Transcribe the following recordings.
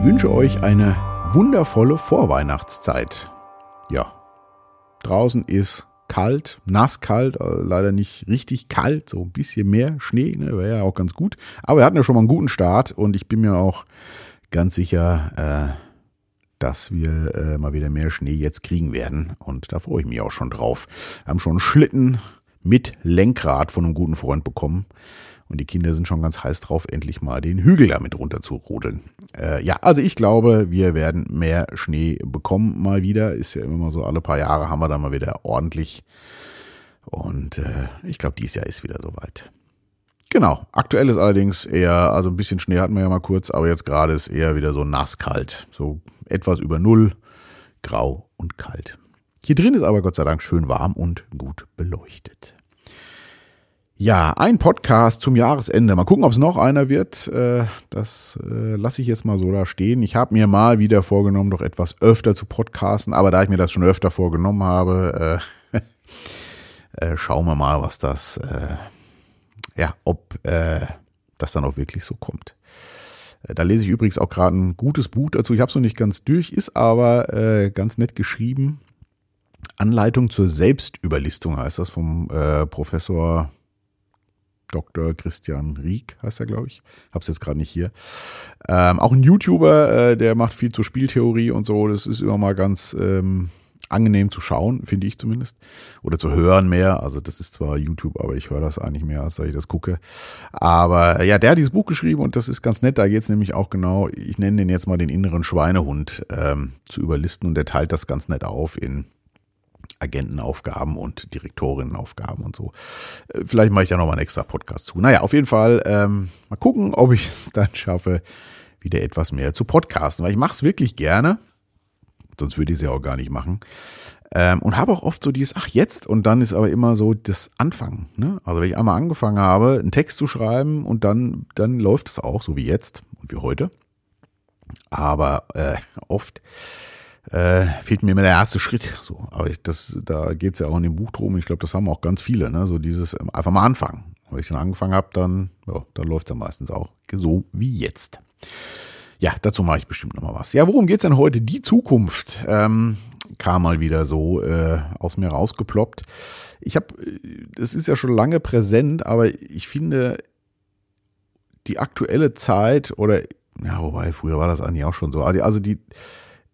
Ich wünsche euch eine wundervolle Vorweihnachtszeit. Ja, draußen ist kalt, nasskalt, also leider nicht richtig kalt, so ein bisschen mehr Schnee, ne, wäre ja auch ganz gut. Aber wir hatten ja schon mal einen guten Start und ich bin mir auch ganz sicher, äh, dass wir äh, mal wieder mehr Schnee jetzt kriegen werden. Und da freue ich mich auch schon drauf. Wir haben schon einen Schlitten mit Lenkrad von einem guten Freund bekommen. Und die Kinder sind schon ganz heiß drauf, endlich mal den Hügel damit runter zu rodeln. Äh, ja, also ich glaube, wir werden mehr Schnee bekommen mal wieder. Ist ja immer so, alle paar Jahre haben wir da mal wieder ordentlich. Und äh, ich glaube, dieses Jahr ist wieder soweit. Genau. Aktuell ist allerdings eher, also ein bisschen Schnee hatten wir ja mal kurz, aber jetzt gerade ist eher wieder so nasskalt. So etwas über Null, grau und kalt. Hier drin ist aber Gott sei Dank schön warm und gut beleuchtet. Ja, ein Podcast zum Jahresende. Mal gucken, ob es noch einer wird. Äh, das äh, lasse ich jetzt mal so da stehen. Ich habe mir mal wieder vorgenommen, doch etwas öfter zu podcasten, aber da ich mir das schon öfter vorgenommen habe, äh, schauen wir mal, was das, ja, ob das dann auch wirklich so kommt. Da lese ich übrigens auch gerade ein gutes Buch dazu. Ich habe es noch nicht ganz durch, ist aber ganz nett geschrieben. Anleitung zur Selbstüberlistung heißt das vom Professor Dr. Christian Rieck heißt er, glaube ich. Hab's jetzt gerade nicht hier. Ähm, auch ein YouTuber, äh, der macht viel zur Spieltheorie und so. Das ist immer mal ganz ähm, angenehm zu schauen, finde ich zumindest. Oder zu hören mehr. Also das ist zwar YouTube, aber ich höre das eigentlich mehr, als dass ich das gucke. Aber ja, der hat dieses Buch geschrieben und das ist ganz nett. Da geht es nämlich auch genau, ich nenne den jetzt mal den inneren Schweinehund ähm, zu überlisten und der teilt das ganz nett auf in Agentenaufgaben und Direktorinnenaufgaben und so. Äh, vielleicht mache ich ja noch mal einen extra Podcast zu. Naja, auf jeden Fall ähm, mal gucken, ob ich es dann schaffe, wieder etwas mehr zu podcasten, weil ich mache es wirklich gerne. Sonst würde ich es ja auch gar nicht machen. Ähm, und habe auch oft so dieses, ach jetzt, und dann ist aber immer so das Anfangen. Ne? Also wenn ich einmal angefangen habe, einen Text zu schreiben und dann, dann läuft es auch, so wie jetzt und wie heute. Aber äh, oft äh, fehlt mir immer der erste Schritt. So, aber ich, das, da geht es ja auch in dem Buch drum. Ich glaube, das haben auch ganz viele. Ne? So dieses ähm, einfach mal anfangen. Wenn ich dann angefangen habe, dann, ja, dann läuft es ja meistens auch so wie jetzt. Ja, dazu mache ich bestimmt noch mal was. Ja, worum geht's denn heute? Die Zukunft ähm, kam mal wieder so äh, aus mir rausgeploppt. Ich habe, das ist ja schon lange präsent, aber ich finde die aktuelle Zeit oder ja, wobei früher war das eigentlich auch schon so. Also die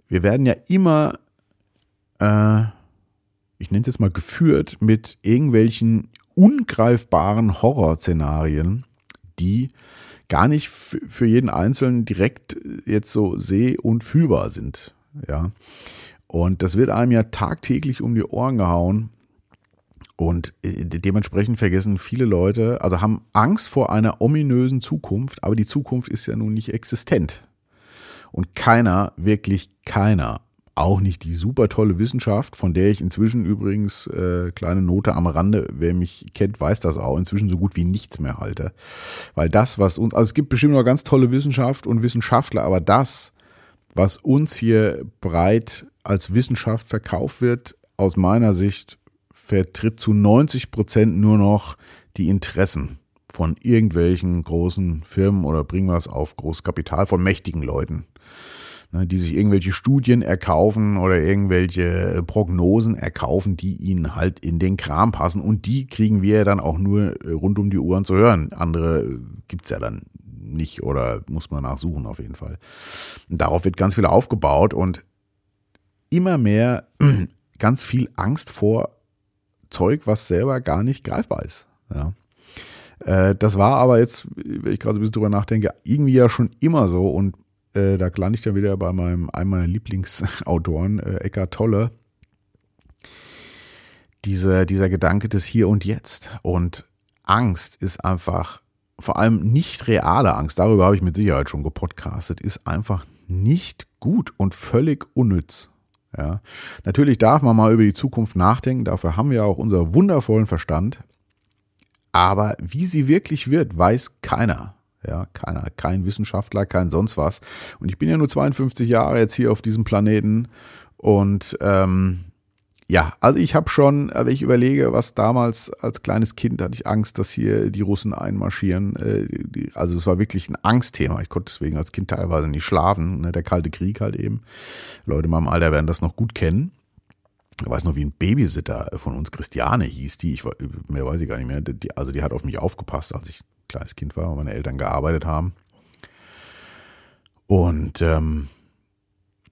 wir werden ja immer, äh, ich nenne es jetzt mal geführt, mit irgendwelchen ungreifbaren Horrorszenarien, die gar nicht für jeden Einzelnen direkt jetzt so seh- und fühlbar sind. Ja. Und das wird einem ja tagtäglich um die Ohren gehauen. Und äh, dementsprechend vergessen viele Leute, also haben Angst vor einer ominösen Zukunft, aber die Zukunft ist ja nun nicht existent. Und keiner, wirklich keiner, auch nicht die super tolle Wissenschaft, von der ich inzwischen übrigens, äh, kleine Note am Rande, wer mich kennt, weiß das auch, inzwischen so gut wie nichts mehr halte. Weil das, was uns, also es gibt bestimmt noch ganz tolle Wissenschaft und Wissenschaftler, aber das, was uns hier breit als Wissenschaft verkauft wird, aus meiner Sicht vertritt zu 90 Prozent nur noch die Interessen von irgendwelchen großen Firmen oder bringen wir es auf Großkapital von mächtigen Leuten ne, die sich irgendwelche Studien erkaufen oder irgendwelche Prognosen erkaufen, die ihnen halt in den Kram passen. Und die kriegen wir dann auch nur äh, rund um die Uhren zu hören. Andere äh, gibt's ja dann nicht oder muss man nachsuchen auf jeden Fall. Darauf wird ganz viel aufgebaut und immer mehr ganz viel Angst vor Zeug, was selber gar nicht greifbar ist. Ja. Äh, das war aber jetzt, wenn ich gerade so ein bisschen drüber nachdenke, irgendwie ja schon immer so und äh, da lande ich dann wieder bei meinem, einem meiner Lieblingsautoren, äh, Eckart Tolle. Diese, dieser Gedanke des Hier und Jetzt. Und Angst ist einfach, vor allem nicht reale Angst, darüber habe ich mit Sicherheit schon gepodcastet, ist einfach nicht gut und völlig unnütz. Ja. Natürlich darf man mal über die Zukunft nachdenken, dafür haben wir auch unseren wundervollen Verstand. Aber wie sie wirklich wird, weiß keiner. Ja, keiner, kein Wissenschaftler, kein sonst was. Und ich bin ja nur 52 Jahre jetzt hier auf diesem Planeten und ähm, ja, also ich habe schon, wenn ich überlege, was damals als kleines Kind hatte ich Angst, dass hier die Russen einmarschieren. Äh, also es war wirklich ein Angstthema. Ich konnte deswegen als Kind teilweise nicht schlafen. Ne? Der Kalte Krieg halt eben. Leute in meinem Alter werden das noch gut kennen. Ich weiß noch, wie ein Babysitter von uns, Christiane hieß die, ich mehr weiß ich gar nicht mehr. Die, also die hat auf mich aufgepasst, als ich kleines Kind war und meine Eltern gearbeitet haben. Und ähm,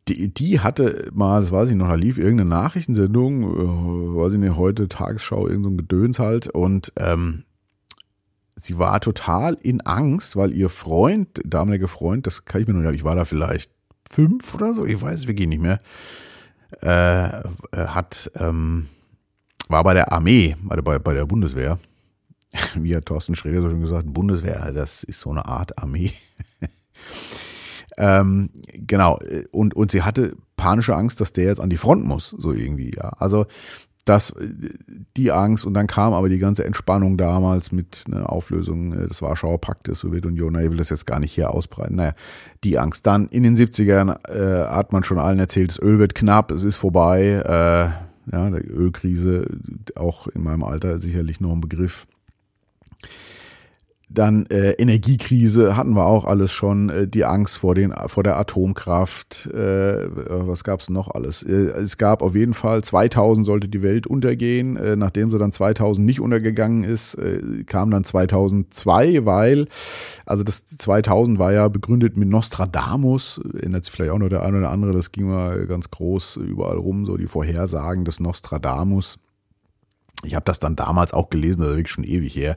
die, die hatte mal, das weiß ich noch, da lief irgendeine Nachrichtensendung, äh, weiß ich nicht, heute Tagesschau, irgendein so Gedöns halt. Und ähm, sie war total in Angst, weil ihr Freund, damaliger Freund, das kann ich mir nur sagen, ich war da vielleicht fünf oder so, ich weiß es wirklich nicht mehr, äh, hat, ähm, war bei der Armee, also bei, bei der Bundeswehr. Wie hat Thorsten Schroeder so schon gesagt, Bundeswehr, das ist so eine Art Armee. Ähm, genau, und, und sie hatte panische Angst, dass der jetzt an die Front muss, so irgendwie, ja. Also das, die Angst und dann kam aber die ganze Entspannung damals mit einer Auflösung des Warschauer Paktes, Sowjetunion, ich will das jetzt gar nicht hier ausbreiten, naja, die Angst. Dann in den 70ern äh, hat man schon allen erzählt, das Öl wird knapp, es ist vorbei, äh, ja, die Ölkrise, auch in meinem Alter sicherlich noch ein Begriff. Dann äh, Energiekrise hatten wir auch alles schon, äh, die Angst vor, den, vor der Atomkraft, äh, was gab es noch alles? Äh, es gab auf jeden Fall, 2000 sollte die Welt untergehen, äh, nachdem sie dann 2000 nicht untergegangen ist, äh, kam dann 2002, weil, also das 2000 war ja begründet mit Nostradamus, erinnert sich vielleicht auch noch der eine oder andere, das ging mal ganz groß überall rum, so die Vorhersagen des Nostradamus. Ich habe das dann damals auch gelesen, das ist wirklich schon ewig her.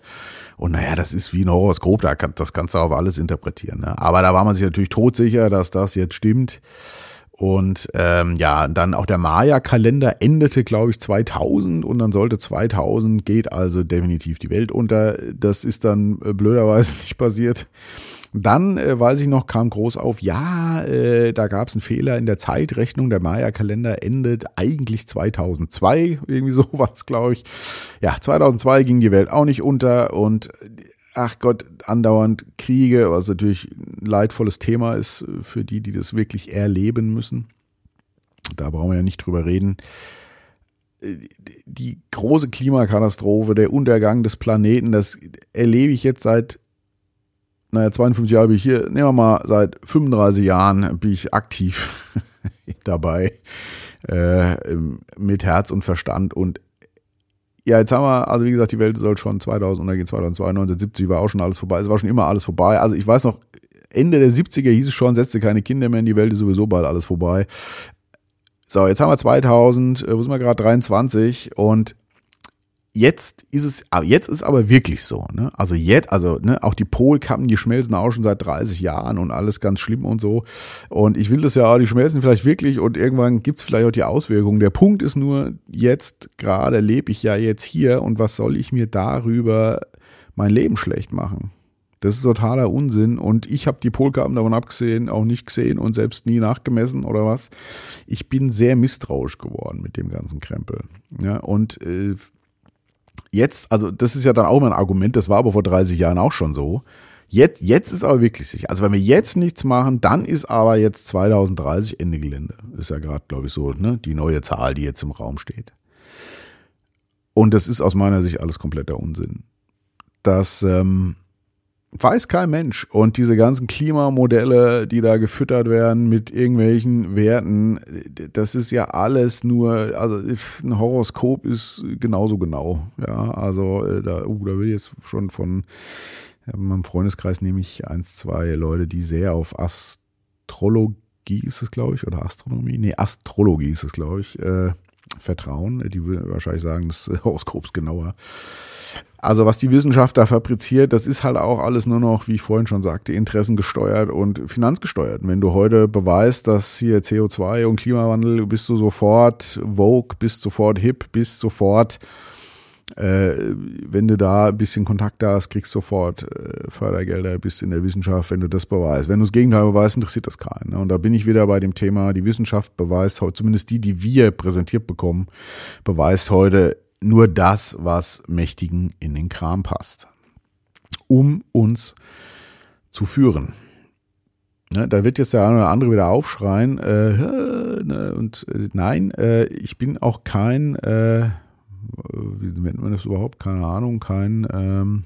Und naja, das ist wie ein Horoskop, da kann, das kannst du auf alles interpretieren. Ne? Aber da war man sich natürlich todsicher, dass das jetzt stimmt. Und ähm, ja, dann auch der Maya-Kalender endete, glaube ich, 2000 und dann sollte 2000 geht also definitiv die Welt unter. Das ist dann äh, blöderweise nicht passiert. Dann, äh, weiß ich noch, kam groß auf, ja, äh, da gab es einen Fehler in der Zeitrechnung. Der Maya-Kalender endet eigentlich 2002. Irgendwie so war es, glaube ich. Ja, 2002 ging die Welt auch nicht unter und ach Gott, andauernd Kriege, was natürlich ein leidvolles Thema ist für die, die das wirklich erleben müssen. Da brauchen wir ja nicht drüber reden die große Klimakatastrophe, der Untergang des Planeten, das erlebe ich jetzt seit naja, 52 Jahre bin ich hier, nehmen wir mal, seit 35 Jahren bin ich aktiv dabei, äh, mit Herz und Verstand. Und ja, jetzt haben wir, also wie gesagt, die Welt soll schon 2000 untergehen, 2002, 1970 war auch schon alles vorbei, es war schon immer alles vorbei. Also ich weiß noch, Ende der 70er hieß es schon, setzte keine Kinder mehr in die Welt, ist sowieso bald alles vorbei. So, jetzt haben wir 2000, äh, wo sind wir gerade, 23 und jetzt ist es, jetzt ist aber wirklich so, ne? Also jetzt, also, ne, auch die Polkappen, die schmelzen auch schon seit 30 Jahren und alles ganz schlimm und so. Und ich will das ja, die schmelzen vielleicht wirklich und irgendwann gibt es vielleicht auch die Auswirkungen. Der Punkt ist nur, jetzt gerade lebe ich ja jetzt hier und was soll ich mir darüber mein Leben schlecht machen? Das ist totaler Unsinn und ich habe die Polkappen davon abgesehen auch nicht gesehen und selbst nie nachgemessen oder was. Ich bin sehr misstrauisch geworden mit dem ganzen Krempel. Ja, und äh, Jetzt, also das ist ja dann auch mal ein Argument, das war aber vor 30 Jahren auch schon so. Jetzt, jetzt ist aber wirklich sicher. Also wenn wir jetzt nichts machen, dann ist aber jetzt 2030 Ende Gelände. Ist ja gerade, glaube ich, so ne, die neue Zahl, die jetzt im Raum steht. Und das ist aus meiner Sicht alles kompletter Unsinn. Das ähm, weiß kein Mensch. Und diese ganzen Klimamodelle, die da gefüttert werden mit irgendwelchen Werten, das ist ja alles nur, also ein Horoskop ist genauso genau. Ja, also äh, da, uh, da will jetzt schon von in meinem Freundeskreis nehme ich eins, zwei Leute, die sehr auf Astrologie ist es, glaube ich, oder Astronomie, nee, Astrologie ist es, glaube ich, äh, vertrauen. Die würden wahrscheinlich sagen, das Horoskop ist genauer. Also was die Wissenschaft da fabriziert, das ist halt auch alles nur noch, wie ich vorhin schon sagte, interessengesteuert und finanzgesteuert. wenn du heute beweist, dass hier CO2 und Klimawandel, bist du sofort woke, bist sofort hip, bist sofort äh, wenn du da ein bisschen Kontakt hast, kriegst du sofort äh, Fördergelder, bist in der Wissenschaft, wenn du das beweist. Wenn du das Gegenteil beweist, interessiert das keinen. Ne? Und da bin ich wieder bei dem Thema, die Wissenschaft beweist heute, zumindest die, die wir präsentiert bekommen, beweist heute nur das, was Mächtigen in den Kram passt, um uns zu führen. Ne, da wird jetzt der eine oder andere wieder aufschreien. Äh, ne, und äh, nein, äh, ich bin auch kein, äh, wie nennt man das überhaupt? Keine Ahnung, kein ähm,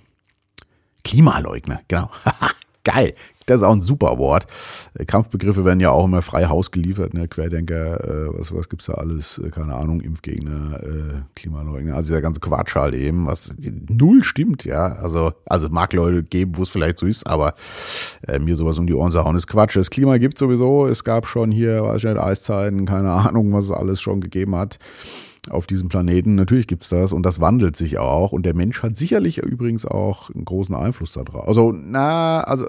Klimaleugner. Genau. Geil. Das ist auch ein super Wort. Äh, Kampfbegriffe werden ja auch immer frei Haus geliefert. Ne? Querdenker, äh, was, was es da alles? Äh, keine Ahnung, Impfgegner, äh, Klimaleugner. Also der ganze Quatsch halt eben, was null stimmt, ja. Also, also mag Leute geben, wo es vielleicht so ist, aber äh, mir sowas um die Ohren zu hauen ist Quatsch. Das Klima gibt sowieso. Es gab schon hier, weiß ich nicht, Eiszeiten, keine Ahnung, was es alles schon gegeben hat auf diesem Planeten. Natürlich gibt's das und das wandelt sich auch. Und der Mensch hat sicherlich übrigens auch einen großen Einfluss darauf. Also, na, also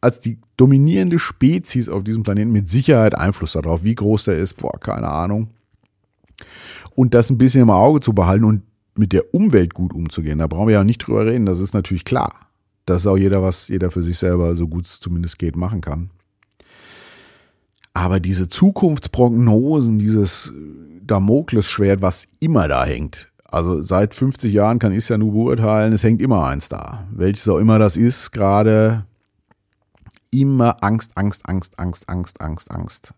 als die dominierende Spezies auf diesem Planeten mit Sicherheit Einfluss darauf. Wie groß der ist, boah, keine Ahnung. Und das ein bisschen im Auge zu behalten und mit der Umwelt gut umzugehen, da brauchen wir ja nicht drüber reden, das ist natürlich klar. Dass auch jeder, was jeder für sich selber so gut es zumindest geht, machen kann. Aber diese Zukunftsprognosen, dieses Damoklesschwert, was immer da hängt, also seit 50 Jahren kann ich es ja nur beurteilen, es hängt immer eins da. Welches auch immer das ist, gerade immer Angst, Angst, Angst, Angst, Angst, Angst, Angst.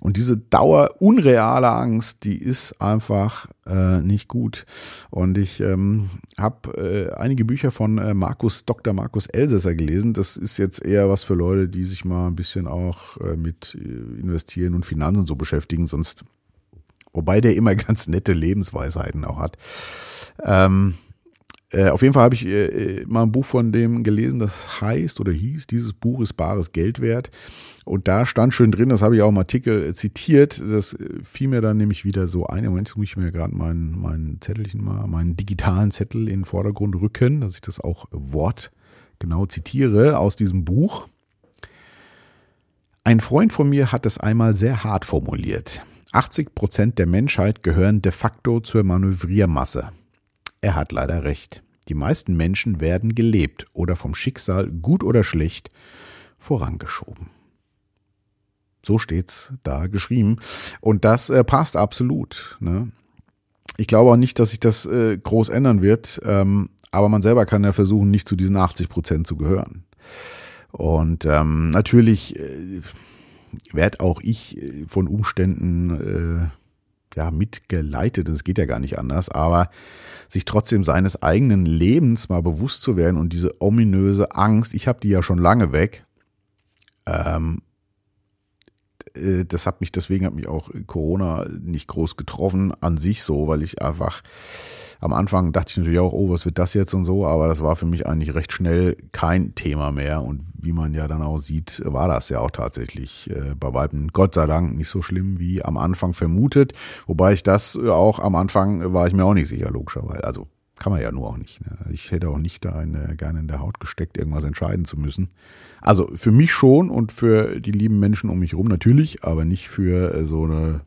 Und diese Dauer unreale Angst, die ist einfach äh, nicht gut. Und ich ähm, habe äh, einige Bücher von äh, Markus, Dr. Markus Elsässer gelesen. Das ist jetzt eher was für Leute, die sich mal ein bisschen auch äh, mit äh, Investieren und Finanzen so beschäftigen. Sonst, wobei der immer ganz nette Lebensweisheiten auch hat. Ähm, äh, auf jeden Fall habe ich äh, äh, mal ein Buch von dem gelesen, das heißt oder hieß, dieses Buch ist bares Geld wert. Und da stand schön drin, das habe ich auch im Artikel äh, zitiert, das äh, fiel mir dann nämlich wieder so ein. Moment, jetzt muss ich mir gerade meinen, meinen Zettelchen mal, meinen digitalen Zettel in den Vordergrund rücken, dass ich das auch wortgenau zitiere aus diesem Buch. Ein Freund von mir hat es einmal sehr hart formuliert. 80 Prozent der Menschheit gehören de facto zur Manövriermasse. Er hat leider recht. Die meisten Menschen werden gelebt oder vom Schicksal, gut oder schlecht, vorangeschoben. So steht's da geschrieben. Und das äh, passt absolut. Ne? Ich glaube auch nicht, dass sich das äh, groß ändern wird, ähm, aber man selber kann ja versuchen, nicht zu diesen 80 Prozent zu gehören. Und ähm, natürlich äh, werde auch ich äh, von Umständen äh, ja, mitgeleitet, es geht ja gar nicht anders, aber sich trotzdem seines eigenen Lebens mal bewusst zu werden und diese ominöse Angst, ich habe die ja schon lange weg, ähm, äh, das hat mich, deswegen hat mich auch Corona nicht groß getroffen an sich so, weil ich einfach am Anfang dachte ich natürlich auch, oh, was wird das jetzt und so, aber das war für mich eigentlich recht schnell kein Thema mehr und wie man ja dann auch sieht, war das ja auch tatsächlich äh, bei Weitem Gott sei Dank nicht so schlimm wie am Anfang vermutet, wobei ich das auch am Anfang war ich mir auch nicht sicher, logischerweise, also kann man ja nur auch nicht. Ne? Ich hätte auch nicht da eine, gerne in der Haut gesteckt, irgendwas entscheiden zu müssen. Also für mich schon und für die lieben Menschen um mich herum natürlich, aber nicht für äh, so eine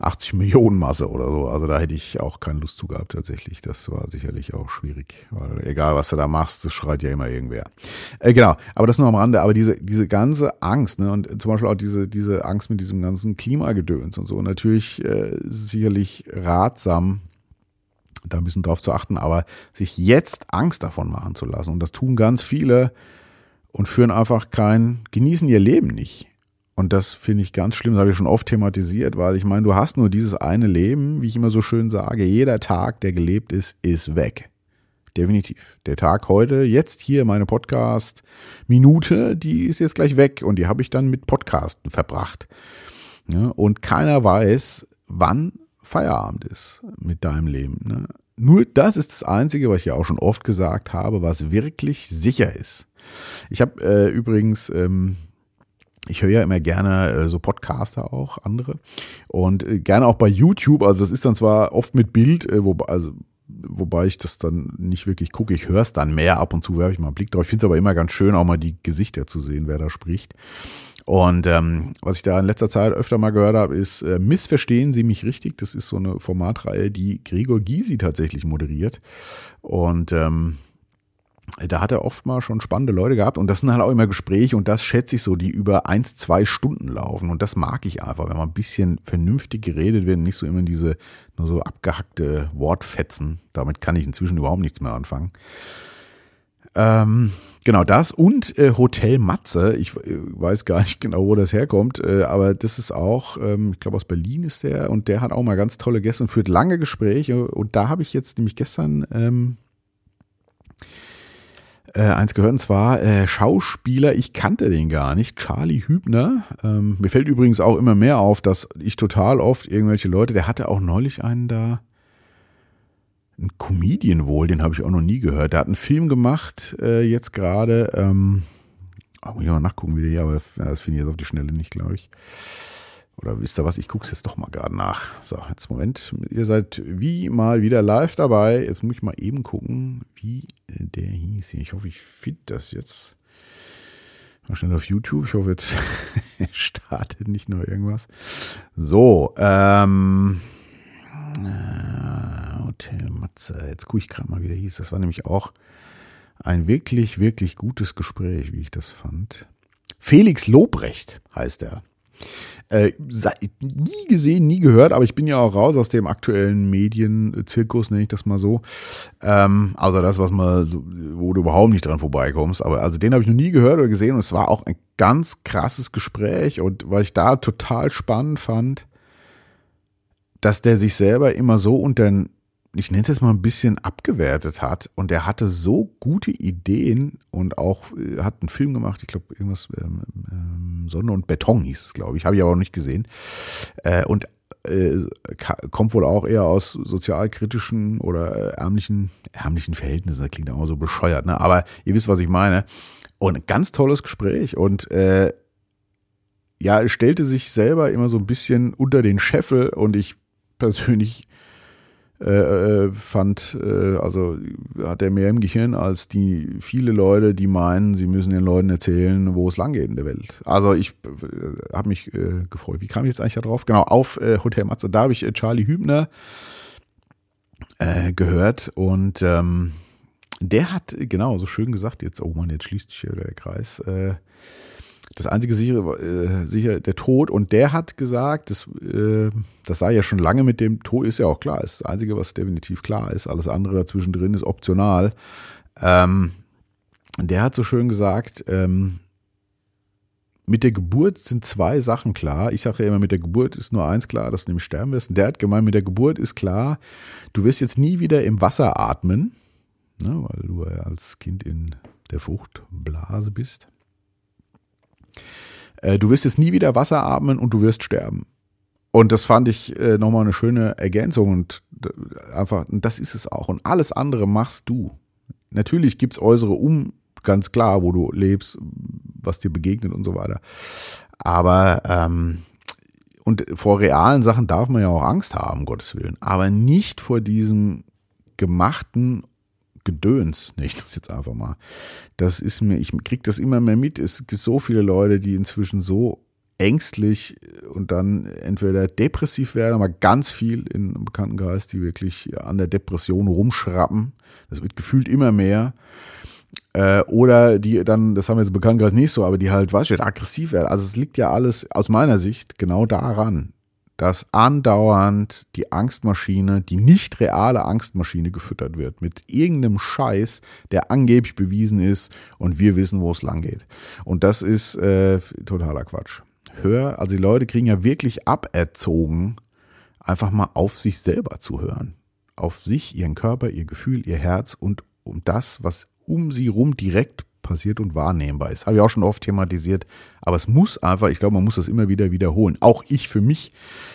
80 Millionen Masse oder so. Also da hätte ich auch keine Lust zu gehabt tatsächlich. Das war sicherlich auch schwierig, weil egal was du da machst, das schreit ja immer irgendwer. Äh, genau, aber das nur am Rande. Aber diese, diese ganze Angst, ne, und zum Beispiel auch diese, diese Angst mit diesem ganzen Klimagedöns und so, natürlich äh, sicherlich ratsam, da ein bisschen drauf zu achten, aber sich jetzt Angst davon machen zu lassen, und das tun ganz viele und führen einfach kein, genießen ihr Leben nicht. Und das finde ich ganz schlimm, das habe ich schon oft thematisiert, weil ich meine, du hast nur dieses eine Leben, wie ich immer so schön sage, jeder Tag, der gelebt ist, ist weg. Definitiv. Der Tag heute, jetzt hier meine Podcast-Minute, die ist jetzt gleich weg und die habe ich dann mit Podcasten verbracht. Und keiner weiß, wann Feierabend ist mit deinem Leben. Ne? Nur das ist das Einzige, was ich ja auch schon oft gesagt habe, was wirklich sicher ist. Ich habe äh, übrigens, ähm, ich höre ja immer gerne äh, so Podcaster auch, andere. Und äh, gerne auch bei YouTube. Also das ist dann zwar oft mit Bild, äh, wobei, also, wobei ich das dann nicht wirklich gucke. Ich höre es dann mehr. Ab und zu werfe ich mal einen Blick drauf. Ich finde es aber immer ganz schön, auch mal die Gesichter zu sehen, wer da spricht. Und ähm, was ich da in letzter Zeit öfter mal gehört habe, ist äh, Missverstehen Sie mich richtig. Das ist so eine Formatreihe, die Gregor Gysi tatsächlich moderiert. Und ähm, da hat er oft mal schon spannende Leute gehabt und das sind halt auch immer Gespräche und das schätze ich so, die über eins, zwei Stunden laufen und das mag ich einfach, wenn man ein bisschen vernünftig geredet wird, nicht so immer diese nur so abgehackte Wortfetzen. Damit kann ich inzwischen überhaupt nichts mehr anfangen. Ähm, genau das und äh, Hotel Matze. Ich äh, weiß gar nicht genau, wo das herkommt, äh, aber das ist auch, ähm, ich glaube aus Berlin ist der und der hat auch mal ganz tolle Gäste und führt lange Gespräche. Und da habe ich jetzt nämlich gestern ähm, äh, eins gehört, und zwar äh, Schauspieler, ich kannte den gar nicht, Charlie Hübner. Ähm, mir fällt übrigens auch immer mehr auf, dass ich total oft irgendwelche Leute, der hatte auch neulich einen da, ein Comedian wohl, den habe ich auch noch nie gehört. Der hat einen Film gemacht, äh, jetzt gerade, ähm, oh, muss ich mal nachgucken, wie der hier, aber das finde ich jetzt auf die Schnelle nicht, glaube ich. Oder wisst ihr was? Ich gucke es jetzt doch mal gerade nach. So, jetzt Moment. Ihr seid wie mal wieder live dabei. Jetzt muss ich mal eben gucken, wie der hieß. Ich hoffe, ich finde das jetzt. Mal schnell auf YouTube. Ich hoffe, jetzt startet nicht nur irgendwas. So, ähm. Äh, Hotel Matze. Jetzt gucke ich gerade mal, wie der hieß. Das war nämlich auch ein wirklich, wirklich gutes Gespräch, wie ich das fand. Felix Lobrecht heißt er. Äh, nie gesehen, nie gehört, aber ich bin ja auch raus aus dem aktuellen Medienzirkus, nenne ich das mal so. Ähm, also das, was man, wo du überhaupt nicht dran vorbeikommst. Aber also den habe ich noch nie gehört oder gesehen und es war auch ein ganz krasses Gespräch und weil ich da total spannend fand, dass der sich selber immer so unter ich nenne es jetzt mal ein bisschen abgewertet hat. Und er hatte so gute Ideen und auch äh, hat einen Film gemacht, ich glaube, irgendwas, ähm, ähm, Sonne und Beton hieß es, glaube ich, habe ich aber auch nicht gesehen. Äh, und äh, kommt wohl auch eher aus sozialkritischen oder äh, ärmlichen, ärmlichen Verhältnissen. Das klingt auch so bescheuert, ne? Aber ihr wisst, was ich meine. Und ein ganz tolles Gespräch und äh, ja, stellte sich selber immer so ein bisschen unter den Scheffel und ich persönlich äh, äh, fand, äh, also hat er mehr im Gehirn als die viele Leute, die meinen, sie müssen den Leuten erzählen, wo es langgeht in der Welt. Also ich äh, habe mich äh, gefreut. Wie kam ich jetzt eigentlich da drauf? Genau, auf äh, Hotel Matze. Da habe ich Charlie Hübner gehört und ähm, der hat genau so schön gesagt, jetzt, oh Mann, jetzt schließt sich hier der Kreis. Das einzige sichere, äh, sicher der Tod. Und der hat gesagt, das, äh, das sei ja schon lange mit dem Tod, ist ja auch klar. Ist das Einzige, was definitiv klar ist. Alles andere dazwischen drin ist optional. Ähm, der hat so schön gesagt, ähm, mit der Geburt sind zwei Sachen klar. Ich sage ja immer, mit der Geburt ist nur eins klar, dass du nämlich sterben wirst. Und der hat gemeint, mit der Geburt ist klar, du wirst jetzt nie wieder im Wasser atmen, ne, weil du ja als Kind in der Fruchtblase bist. Äh, du wirst jetzt nie wieder Wasser atmen und du wirst sterben. Und das fand ich äh, nochmal eine schöne Ergänzung und äh, einfach, das ist es auch. Und alles andere machst du. Natürlich gibt es äußere Um, ganz klar, wo du lebst, was dir begegnet und so weiter. Aber, ähm, und vor realen Sachen darf man ja auch Angst haben, Gottes Willen. Aber nicht vor diesem gemachten Gedöns, nenne ich das jetzt einfach mal. Das ist mir, ich kriege das immer mehr mit. Es gibt so viele Leute, die inzwischen so ängstlich und dann entweder depressiv werden, aber ganz viel im Bekanntenkreis, die wirklich an der Depression rumschrappen. Das wird gefühlt immer mehr. Äh, oder die dann, das haben wir jetzt im Bekanntenkreis nicht so, aber die halt, weißt du, aggressiv werden. Also es liegt ja alles aus meiner Sicht genau daran, dass andauernd die Angstmaschine, die nicht reale Angstmaschine gefüttert wird mit irgendeinem Scheiß, der angeblich bewiesen ist und wir wissen, wo es lang geht. Und das ist äh, totaler Quatsch. Hör, also die Leute kriegen ja wirklich aberzogen, einfach mal auf sich selber zu hören. Auf sich, ihren Körper, ihr Gefühl, ihr Herz und um das, was um sie rum direkt passiert und wahrnehmbar ist. Habe ich auch schon oft thematisiert. Aber es muss einfach, ich glaube, man muss das immer wieder wiederholen. Auch ich für mich,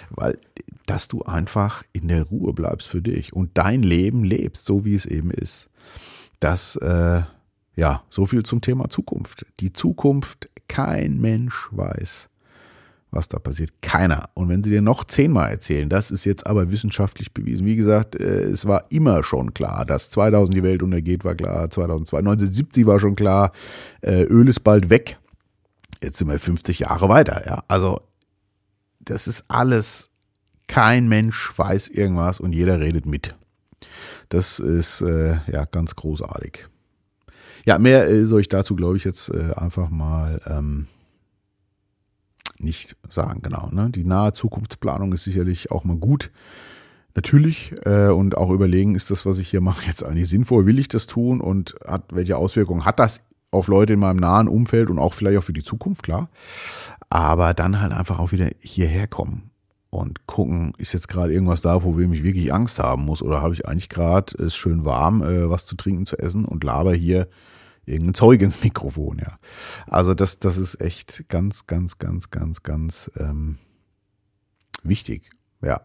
weil, dass du einfach in der Ruhe bleibst für dich und dein Leben lebst, so wie es eben ist. Das, äh, ja, so viel zum Thema Zukunft. Die Zukunft, kein Mensch weiß was da passiert. Keiner. Und wenn sie dir noch zehnmal erzählen, das ist jetzt aber wissenschaftlich bewiesen. Wie gesagt, äh, es war immer schon klar, dass 2000 die Welt untergeht, war klar. 2002, 1970 war schon klar, äh, Öl ist bald weg. Jetzt sind wir 50 Jahre weiter. Ja, also das ist alles. Kein Mensch weiß irgendwas und jeder redet mit. Das ist äh, ja ganz großartig. Ja, mehr äh, soll ich dazu, glaube ich, jetzt äh, einfach mal ähm, nicht sagen, genau. Ne? Die nahe Zukunftsplanung ist sicherlich auch mal gut. natürlich äh, und auch überlegen, ist das, was ich hier mache, jetzt eigentlich sinnvoll? Will ich das tun und hat, welche Auswirkungen hat das auf Leute in meinem nahen Umfeld und auch vielleicht auch für die Zukunft, klar. Aber dann halt einfach auch wieder hierher kommen und gucken, ist jetzt gerade irgendwas da, wo ich wirklich Angst haben muss oder habe ich eigentlich gerade es schön warm, äh, was zu trinken, zu essen und laber hier irgendein Zeug ins Mikrofon, ja. Also das, das ist echt ganz, ganz, ganz, ganz, ganz ähm, wichtig, ja.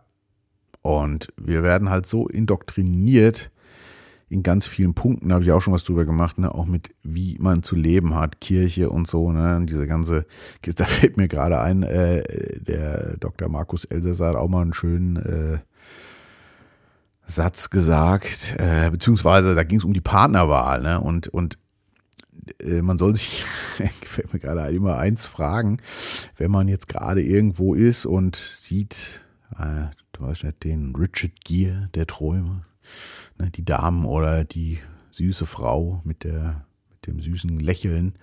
Und wir werden halt so indoktriniert in ganz vielen Punkten, habe ich auch schon was drüber gemacht, ne? auch mit wie man zu leben hat, Kirche und so, ne? Und diese ganze, da fällt mir gerade ein, äh, der Dr. Markus Elsässer hat auch mal einen schönen äh, Satz gesagt, äh, beziehungsweise da ging es um die Partnerwahl, ne? Und, und man soll sich, gefällt mir gerade immer eins fragen, wenn man jetzt gerade irgendwo ist und sieht, äh, du weißt nicht, den Richard Gere der Träume, ne, die Damen oder die süße Frau mit der, mit dem süßen Lächeln.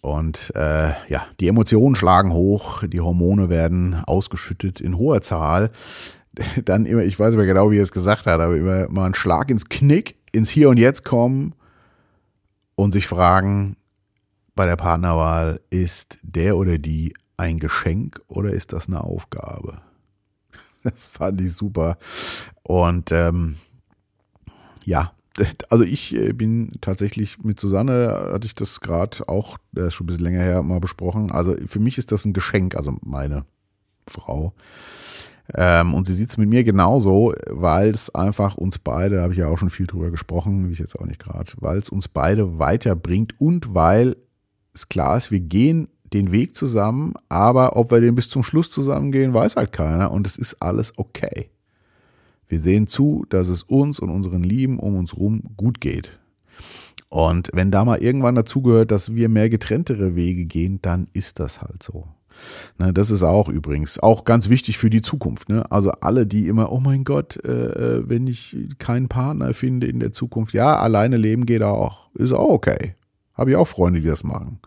Und äh, ja, die Emotionen schlagen hoch, die Hormone werden ausgeschüttet in hoher Zahl. Dann immer, ich weiß nicht mehr genau, wie er es gesagt hat, aber immer mal ein Schlag ins Knick, ins Hier und Jetzt kommen und sich fragen, bei der Partnerwahl, ist der oder die ein Geschenk oder ist das eine Aufgabe? Das fand ich super. Und ähm, ja, also ich äh, bin tatsächlich mit Susanne, hatte ich das gerade auch, das ist schon ein bisschen länger her, mal besprochen. Also für mich ist das ein Geschenk, also meine Frau. Ähm, und sie sieht es mit mir genauso, weil es einfach uns beide, da habe ich ja auch schon viel drüber gesprochen, wie ich jetzt auch nicht gerade, weil es uns beide weiterbringt und weil es klar ist, wir gehen den Weg zusammen, aber ob wir den bis zum Schluss zusammengehen, weiß halt keiner und es ist alles okay. Wir sehen zu, dass es uns und unseren Lieben um uns rum gut geht. Und wenn da mal irgendwann dazugehört, dass wir mehr getrenntere Wege gehen, dann ist das halt so. Ne, das ist auch übrigens auch ganz wichtig für die Zukunft. Ne? Also alle, die immer, oh mein Gott, äh, äh, wenn ich keinen Partner finde in der Zukunft, ja, alleine leben geht auch, ist auch okay. Habe ich auch Freunde, die das machen.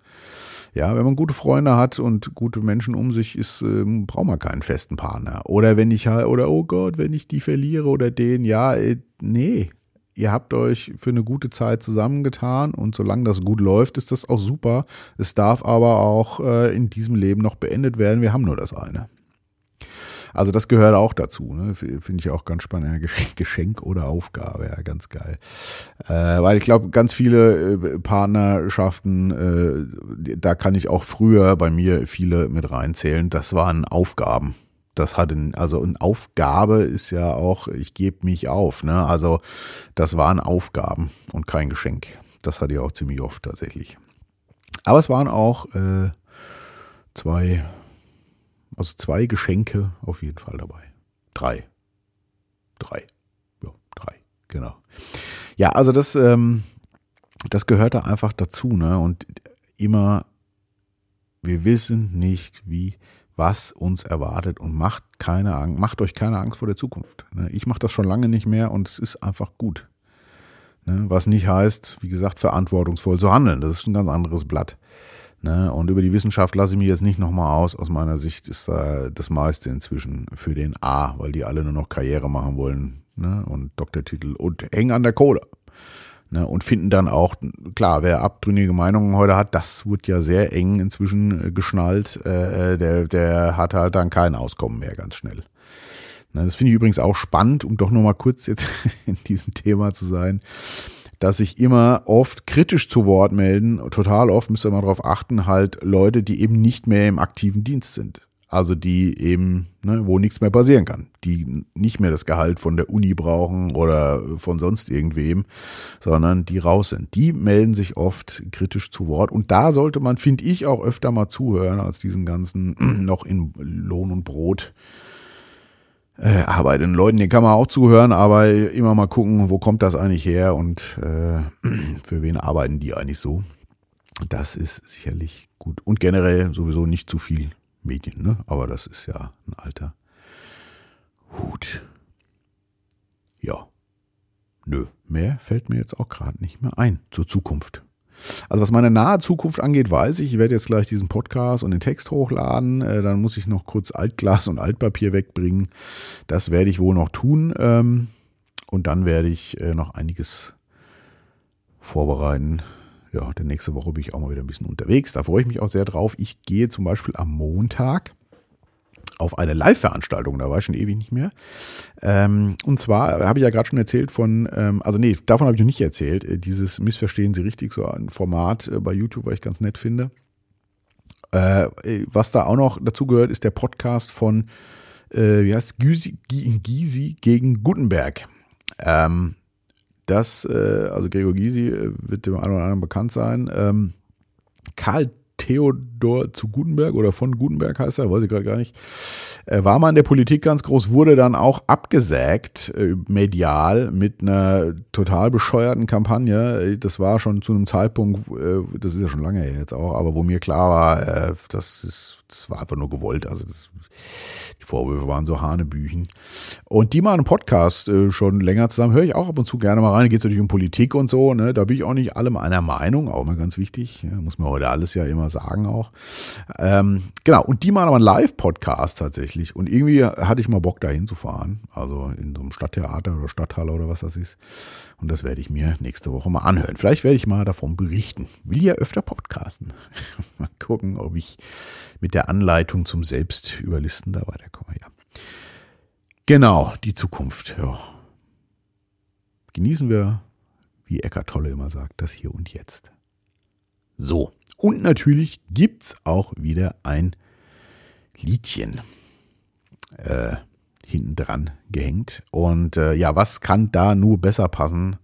Ja, wenn man gute Freunde hat und gute Menschen um sich ist, äh, braucht man keinen festen Partner. Oder wenn ich halt, oder oh Gott, wenn ich die verliere oder den, ja, äh, nee, ihr habt euch für eine gute Zeit zusammengetan und solange das gut läuft, ist das auch super. Es darf aber auch äh, in diesem Leben noch beendet werden. Wir haben nur das eine. Also das gehört auch dazu. Ne? Finde ich auch ganz spannend. Geschenk, Geschenk, oder Aufgabe, ja, ganz geil. Äh, weil ich glaube, ganz viele äh, Partnerschaften, äh, da kann ich auch früher bei mir viele mit reinzählen. Das waren Aufgaben das hat ein, also eine Aufgabe ist ja auch, ich gebe mich auf, ne? Also das waren Aufgaben und kein Geschenk. Das hatte ich auch ziemlich oft tatsächlich. Aber es waren auch äh, zwei, also zwei Geschenke auf jeden Fall dabei. Drei. Drei. Ja, drei, genau. Ja, also das, ähm, das gehört da einfach dazu, ne? Und immer, wir wissen nicht, wie was uns erwartet und macht keine Angst, macht euch keine Angst vor der Zukunft. Ne? Ich mache das schon lange nicht mehr und es ist einfach gut. Ne? Was nicht heißt, wie gesagt, verantwortungsvoll zu handeln. Das ist ein ganz anderes Blatt. Ne? Und über die Wissenschaft lasse ich mich jetzt nicht nochmal aus. Aus meiner Sicht ist da das meiste inzwischen für den A, weil die alle nur noch Karriere machen wollen und Doktortitel und hängen an der Kohle. Ne, und finden dann auch, klar, wer abtrünnige Meinungen heute hat, das wird ja sehr eng inzwischen äh, geschnallt, äh, äh, der, der hat halt dann kein Auskommen mehr ganz schnell. Ne, das finde ich übrigens auch spannend, um doch nochmal kurz jetzt in diesem Thema zu sein, dass sich immer oft kritisch zu Wort melden, total oft müsst ihr mal darauf achten, halt Leute, die eben nicht mehr im aktiven Dienst sind. Also die eben, ne, wo nichts mehr passieren kann, die nicht mehr das Gehalt von der Uni brauchen oder von sonst irgendwem, sondern die raus sind. Die melden sich oft kritisch zu Wort. Und da sollte man, finde ich, auch öfter mal zuhören, als diesen ganzen noch in Lohn und Brot äh, arbeitenden Leuten. Den kann man auch zuhören, aber immer mal gucken, wo kommt das eigentlich her und äh, für wen arbeiten die eigentlich so. Das ist sicherlich gut. Und generell sowieso nicht zu viel Medien, ne? Aber das ist ja ein alter Hut. Ja. Nö, mehr fällt mir jetzt auch gerade nicht mehr ein zur Zukunft. Also was meine nahe Zukunft angeht, weiß ich, ich werde jetzt gleich diesen Podcast und den Text hochladen. Äh, dann muss ich noch kurz Altglas und Altpapier wegbringen. Das werde ich wohl noch tun. Ähm, und dann werde ich äh, noch einiges vorbereiten. Ja, denn nächste Woche bin ich auch mal wieder ein bisschen unterwegs. Da freue ich mich auch sehr drauf. Ich gehe zum Beispiel am Montag auf eine Live-Veranstaltung, da war ich schon ewig nicht mehr. Ähm, und zwar habe ich ja gerade schon erzählt von, ähm, also nee, davon habe ich noch nicht erzählt, äh, dieses Missverstehen Sie richtig, so ein Format äh, bei YouTube, was ich ganz nett finde. Äh, was da auch noch dazu gehört, ist der Podcast von, äh, wie heißt Gysi, Gysi gegen Gutenberg. Ähm, das, äh, also Gregor Gysi äh, wird dem einen oder anderen bekannt sein. Ähm, Karl Theodor zu Gutenberg oder von Gutenberg heißt er, weiß ich gerade gar nicht, äh, war mal in der Politik ganz groß, wurde dann auch abgesägt äh, medial mit einer total bescheuerten Kampagne. Das war schon zu einem Zeitpunkt, das ist ja schon lange her jetzt auch, aber wo mir klar war, das ist, das war einfach nur gewollt. Also das, Vorwürfe waren so Hanebüchen. Und die machen einen Podcast schon länger zusammen, höre ich auch ab und zu gerne mal rein. Da geht es natürlich um Politik und so, ne? Da bin ich auch nicht allem einer Meinung, auch mal ganz wichtig. Ja, muss man heute alles ja immer sagen auch. Ähm, genau, und die machen aber einen Live-Podcast tatsächlich. Und irgendwie hatte ich mal Bock, da hinzufahren. Also in so einem Stadttheater oder Stadthalle oder was das ist. Und das werde ich mir nächste Woche mal anhören. Vielleicht werde ich mal davon berichten. Will ja öfter podcasten. mal gucken, ob ich mit der Anleitung zum Selbstüberlisten da weiterkomme. Genau, die Zukunft. Ja. Genießen wir, wie Eckart Tolle immer sagt, das Hier und Jetzt. So, und natürlich gibt es auch wieder ein Liedchen äh, hinten dran gehängt. Und äh, ja, was kann da nur besser passen?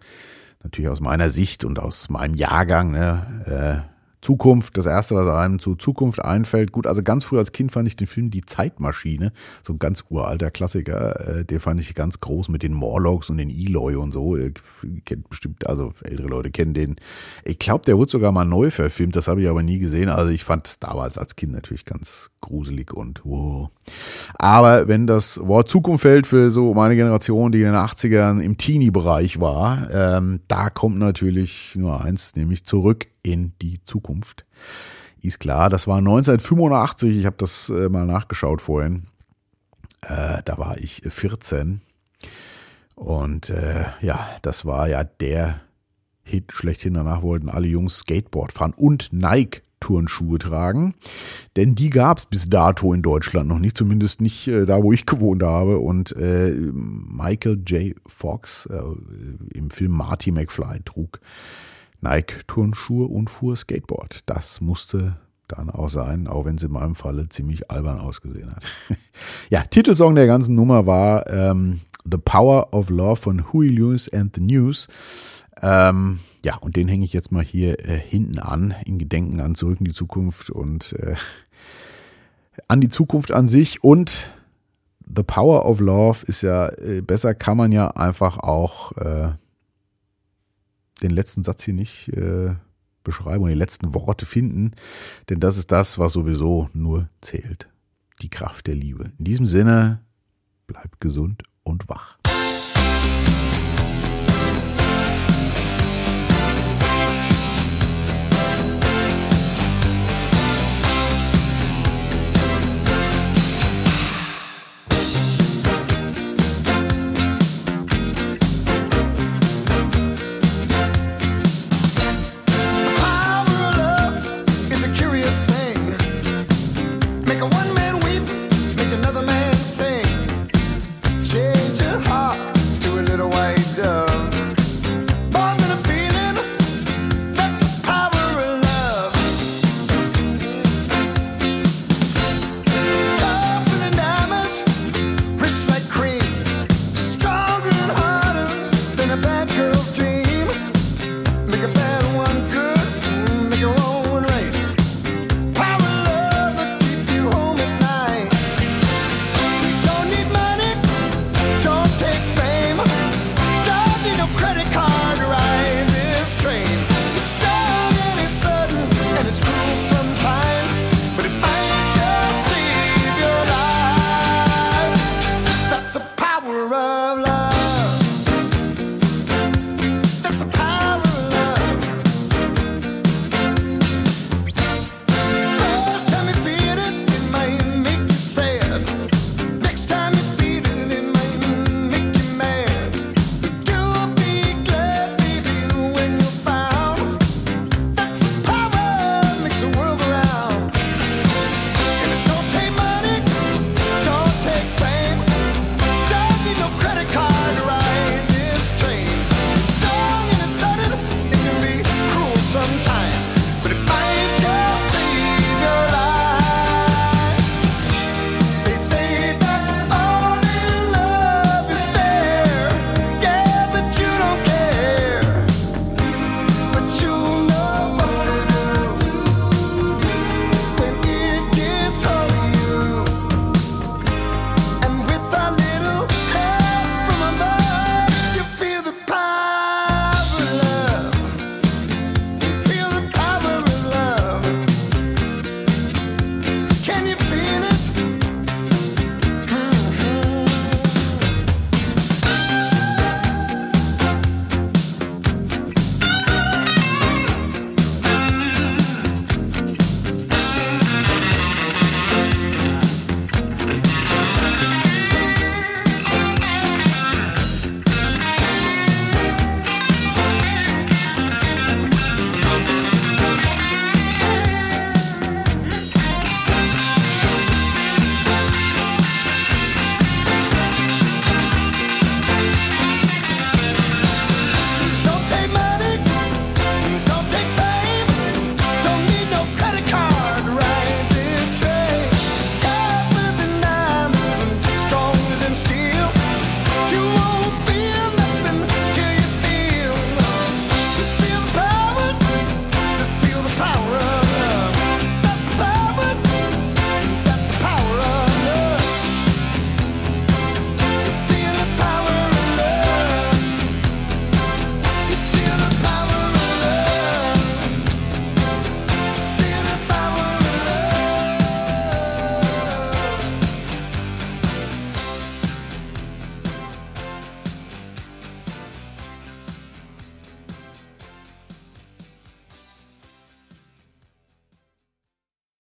Natürlich aus meiner Sicht und aus meinem Jahrgang. Ne? Äh, Zukunft, das erste, was einem zu Zukunft einfällt. Gut, also ganz früh als Kind fand ich den Film Die Zeitmaschine, so ein ganz uralter Klassiker. Äh, den fand ich ganz groß mit den Morlocks und den Eloy und so. Ihr kennt bestimmt, also ältere Leute kennen den. Ich glaube, der wurde sogar mal neu verfilmt, das habe ich aber nie gesehen. Also ich fand es damals als Kind natürlich ganz gruselig und wow. Aber wenn das Wort Zukunft fällt für so meine Generation, die in den 80ern im Teenie-Bereich war, ähm, da kommt natürlich nur eins, nämlich zurück in die Zukunft. Ist klar, das war 1985, ich habe das äh, mal nachgeschaut vorhin. Äh, da war ich 14. Und äh, ja, das war ja der Hit schlechthin. Danach wollten alle Jungs Skateboard fahren und Nike Turnschuhe tragen. Denn die gab es bis dato in Deutschland noch nicht, zumindest nicht äh, da, wo ich gewohnt habe. Und äh, Michael J. Fox äh, im Film Marty McFly trug Nike-Turnschuhe und fuhr Skateboard. Das musste dann auch sein, auch wenn es in meinem Falle ziemlich albern ausgesehen hat. ja, Titelsong der ganzen Nummer war ähm, The Power of Love von Huey Lewis and the News. Ähm, ja, und den hänge ich jetzt mal hier äh, hinten an, in Gedenken an Zurück in die Zukunft und äh, an die Zukunft an sich. Und The Power of Love ist ja, äh, besser kann man ja einfach auch äh, den letzten Satz hier nicht äh, beschreiben und die letzten Worte finden, denn das ist das, was sowieso nur zählt. Die Kraft der Liebe. In diesem Sinne, bleibt gesund und wach.